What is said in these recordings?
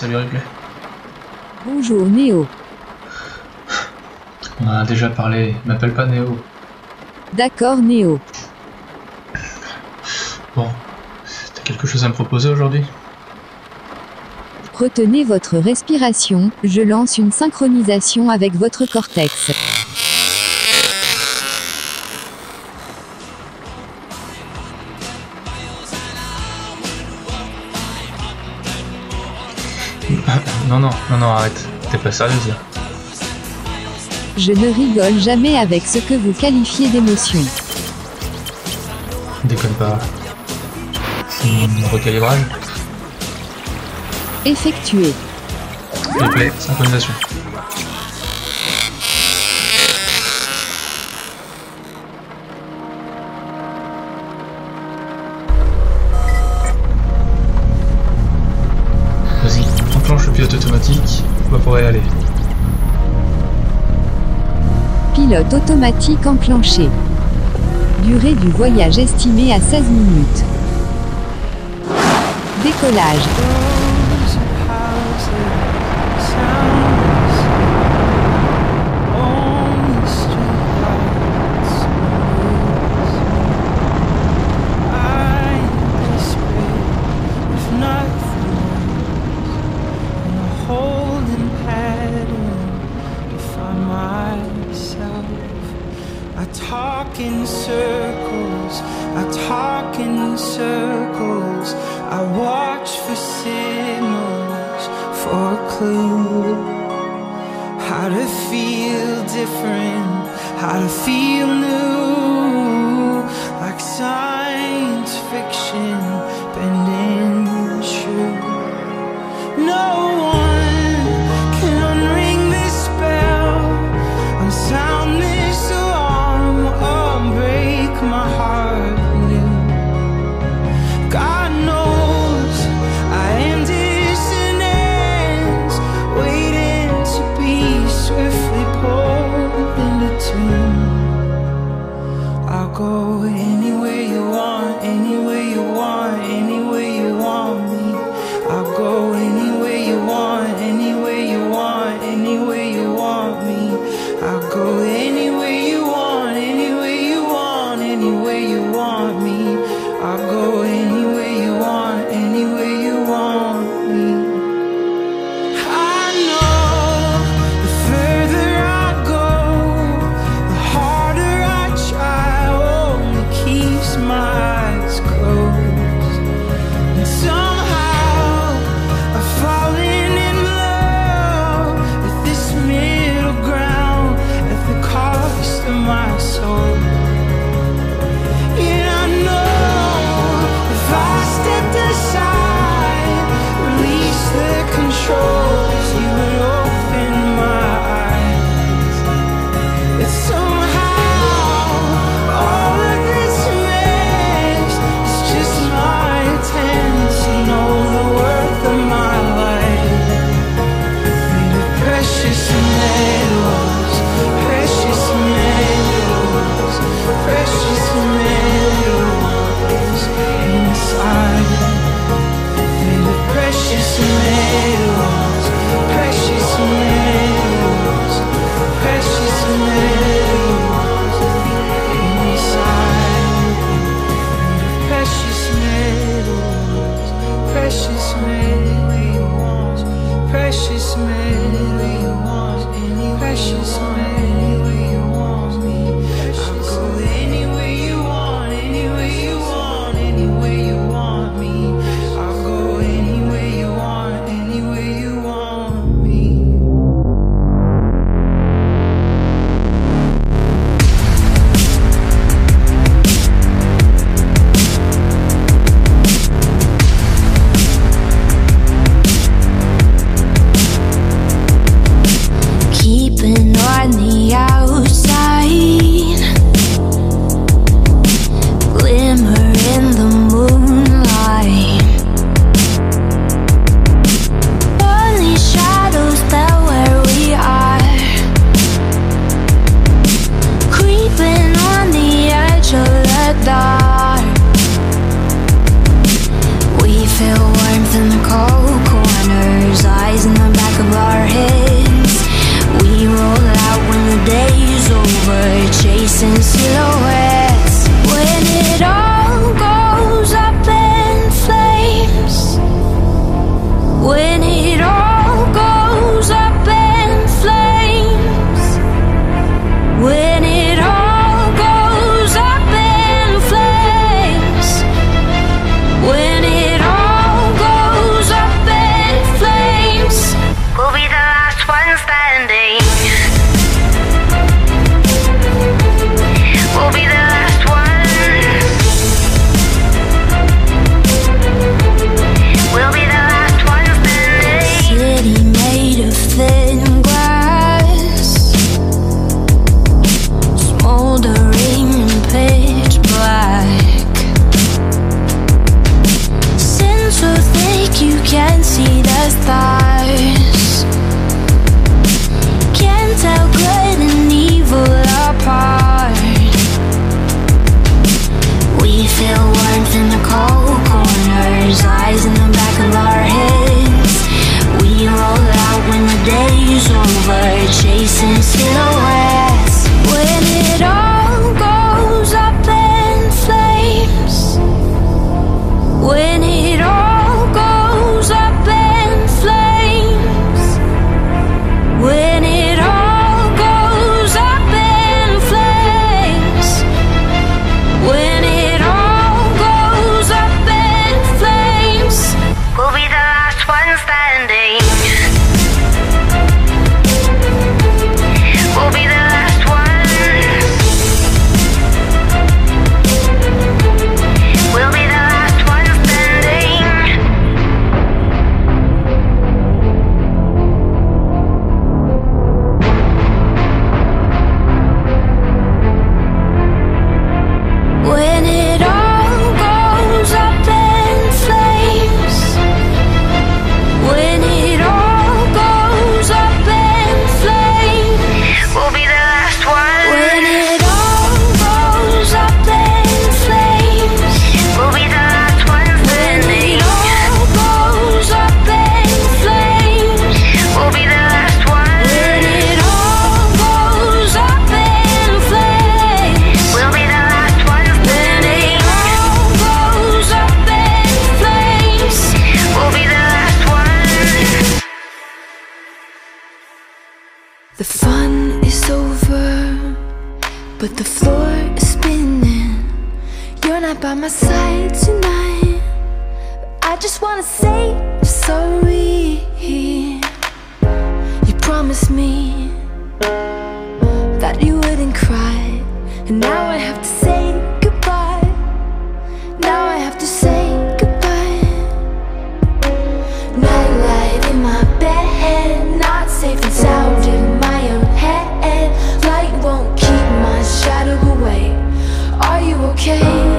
Salut Ripley. Bonjour Néo. On en a déjà parlé. M'appelle pas Néo. D'accord Néo. Bon. T'as quelque chose à me proposer aujourd'hui? Retenez votre respiration, je lance une synchronisation avec votre cortex. Non, non, non, non, arrête. T'es pas sérieuse là Je ne rigole jamais avec ce que vous qualifiez d'émotion. Déconne pas. Hmm, recalibrage Effectué. Replay, synchronisation. Pilote automatique, on y aller. Pilote automatique enclenché. Durée du voyage estimée à 16 minutes. Décollage. Clue. How to feel different, how to feel new. Like science fiction, bending But the floor is spinning. You're not by my side tonight. I just wanna say sorry. You promised me That you wouldn't cry. And now I have to say Hey.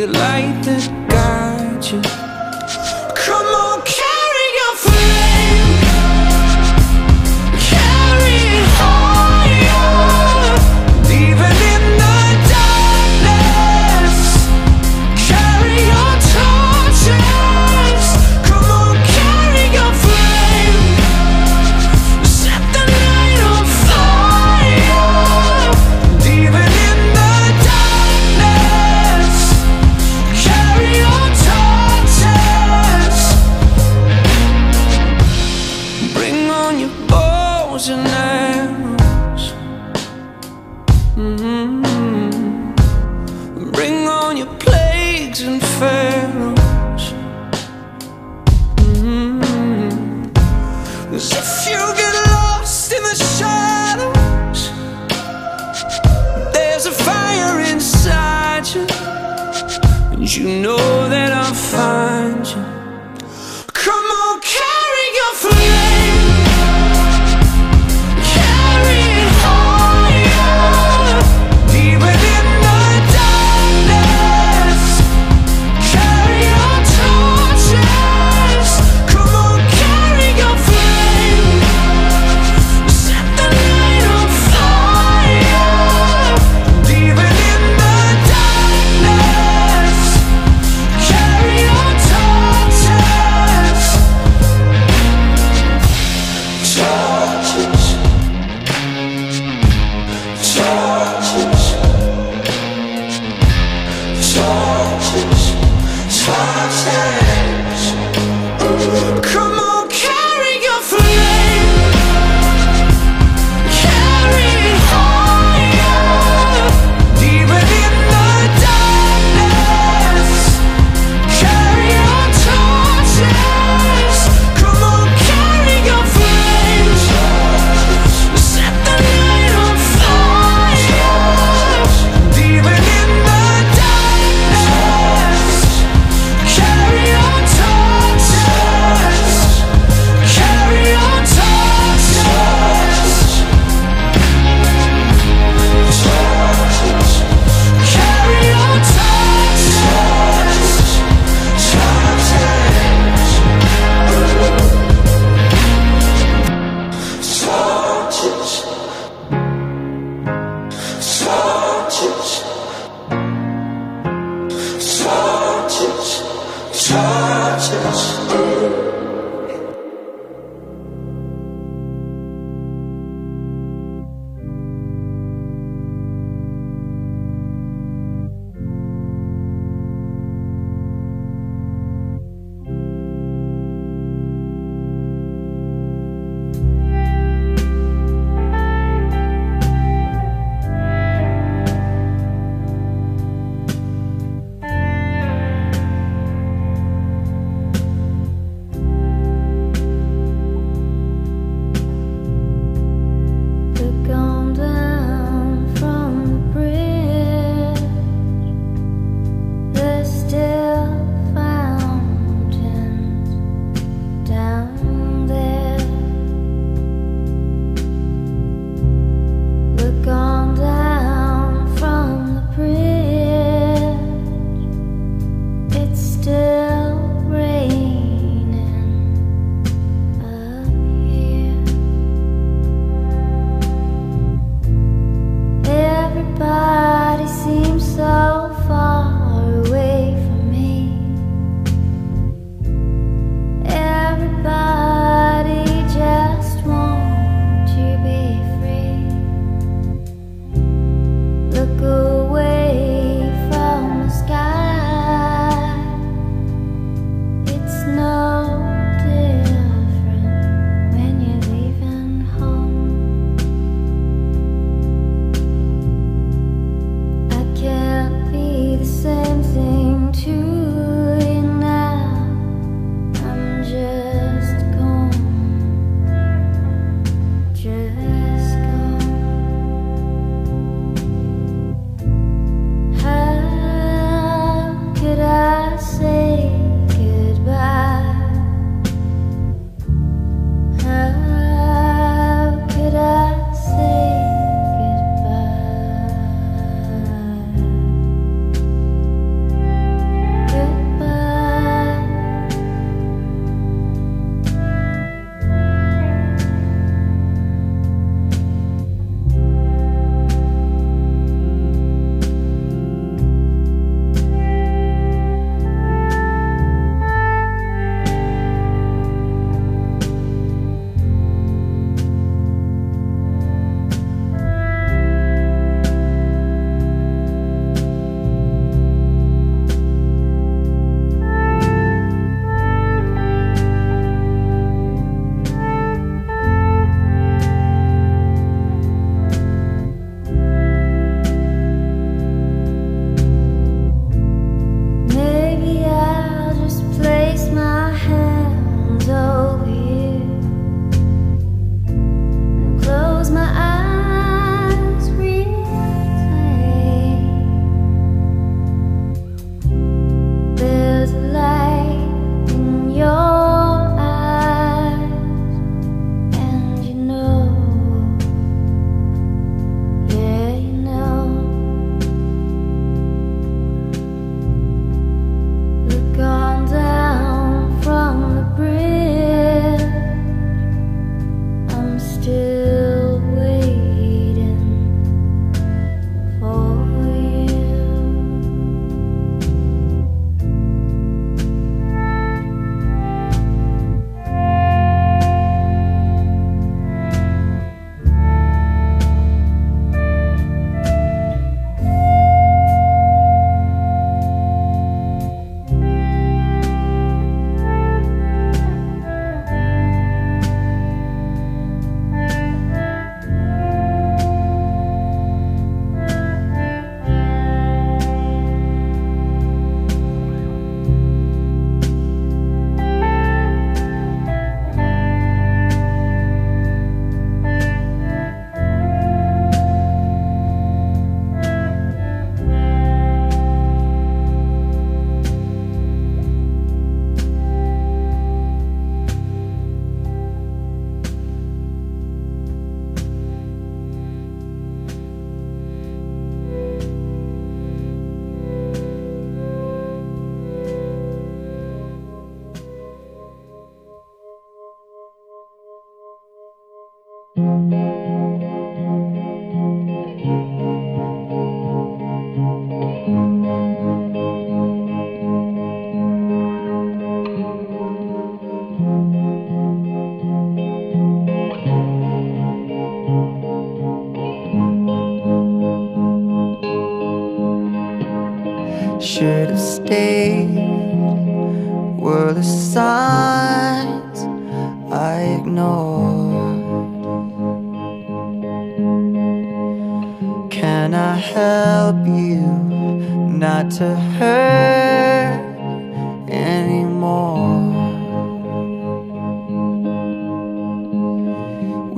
the light. Mm-hmm. Bring on your plagues and pharaohs.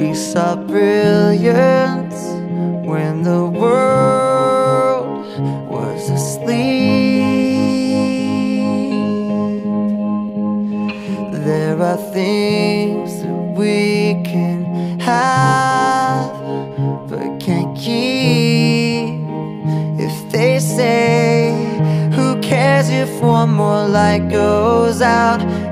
We saw brilliance when the world was asleep. There are things that we can have but can't keep. If they say, Who cares if one more light goes out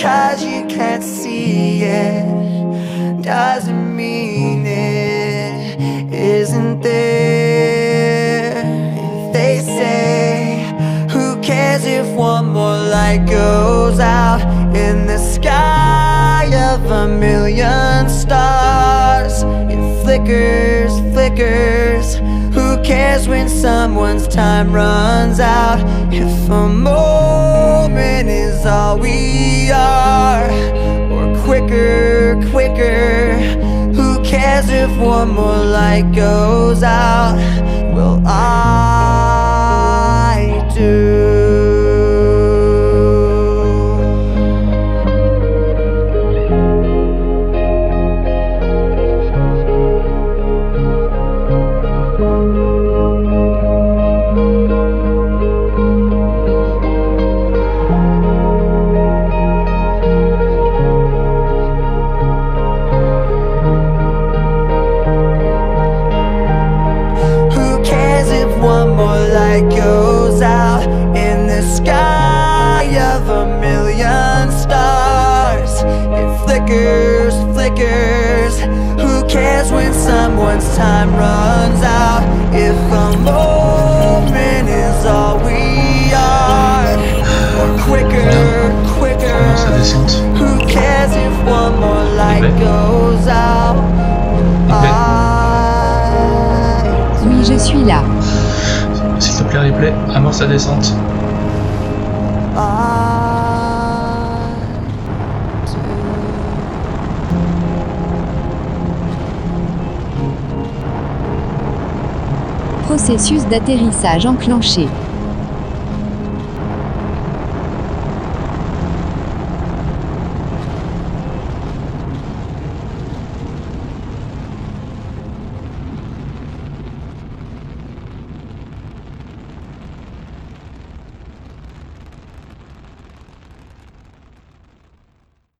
cause you can't see it doesn't mean it isn't there. If they say, Who cares if one more light goes out in the sky of a million stars? It flickers, flickers. Who cares when someone's time runs out? If a moment is all we are, or quicker, quicker. Who cares if one more light goes out? Well, I do. Oui, je suis là. S'il te plaît, replay, amorce la descente. Processus d'atterrissage enclenché.